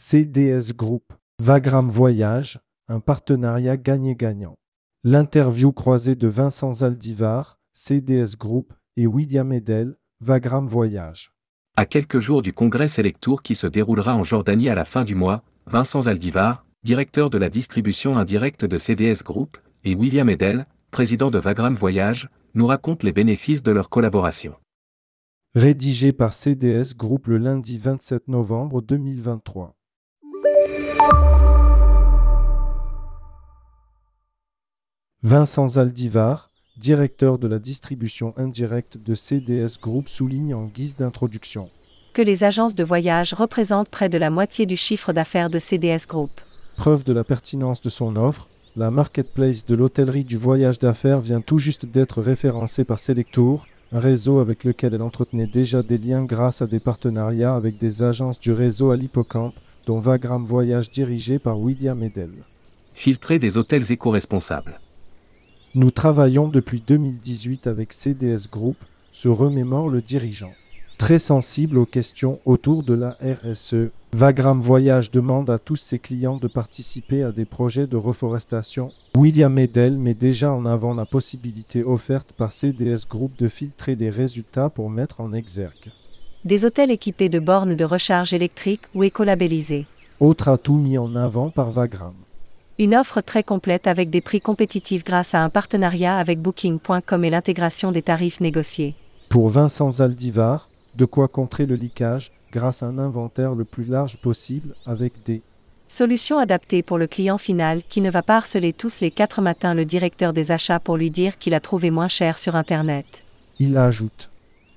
CDS Group, Vagram Voyage, un partenariat gagnant-gagnant. L'interview croisée de Vincent Zaldivar, CDS Group, et William Edel, Vagram Voyage. À quelques jours du congrès Selectour qui se déroulera en Jordanie à la fin du mois, Vincent Zaldivar, directeur de la distribution indirecte de CDS Group, et William Edel, président de Vagram Voyage, nous racontent les bénéfices de leur collaboration. Rédigé par CDS Group le lundi 27 novembre 2023. Vincent Zaldivar, directeur de la distribution indirecte de CDS Group, souligne en guise d'introduction que les agences de voyage représentent près de la moitié du chiffre d'affaires de CDS Group. Preuve de la pertinence de son offre, la marketplace de l'hôtellerie du voyage d'affaires vient tout juste d'être référencée par Selectour, un réseau avec lequel elle entretenait déjà des liens grâce à des partenariats avec des agences du réseau à l'hippocampe, dont Vagram Voyage dirigé par William Edel. Filtrer des hôtels éco-responsables. Nous travaillons depuis 2018 avec CDS Group, se remémore le dirigeant. Très sensible aux questions autour de la RSE, Vagram Voyage demande à tous ses clients de participer à des projets de reforestation. William Edel met déjà en avant la possibilité offerte par CDS Group de filtrer des résultats pour mettre en exergue. Des hôtels équipés de bornes de recharge électrique ou écolabellisés. Autre atout mis en avant par Vagram. Une offre très complète avec des prix compétitifs grâce à un partenariat avec Booking.com et l'intégration des tarifs négociés. Pour Vincent Zaldivar, de quoi contrer le leakage grâce à un inventaire le plus large possible avec des solutions adaptées pour le client final qui ne va pas harceler tous les quatre matins le directeur des achats pour lui dire qu'il a trouvé moins cher sur Internet. Il ajoute.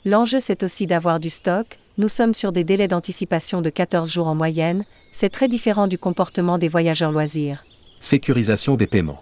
L'enjeu c'est aussi d'avoir du stock, nous sommes sur des délais d'anticipation de 14 jours en moyenne, c'est très différent du comportement des voyageurs loisirs. Sécurisation des paiements.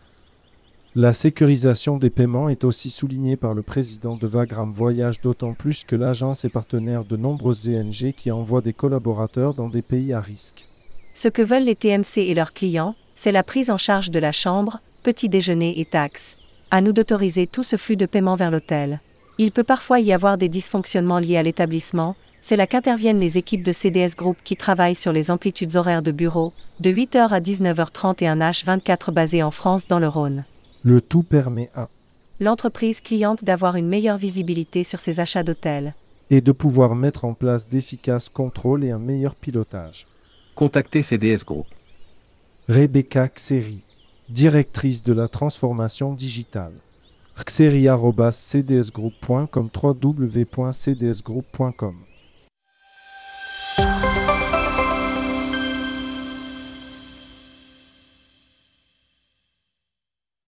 La sécurisation des paiements est aussi soulignée par le président de Vagram Voyage, d'autant plus que l'agence est partenaire de nombreuses ENG qui envoient des collaborateurs dans des pays à risque. Ce que veulent les TMC et leurs clients, c'est la prise en charge de la chambre, petit déjeuner et taxes. À nous d'autoriser tout ce flux de paiement vers l'hôtel. Il peut parfois y avoir des dysfonctionnements liés à l'établissement, c'est là qu'interviennent les équipes de CDS Group qui travaillent sur les amplitudes horaires de bureau, de 8h à 19h30 et un H24 basé en France dans le Rhône. Le tout permet à l'entreprise cliente d'avoir une meilleure visibilité sur ses achats d'hôtels et de pouvoir mettre en place d'efficaces contrôles et un meilleur pilotage. Contactez CDS Group. Rebecca Xeri, directrice de la transformation digitale. xeri.cdsgroup.com www.cdsgroup.com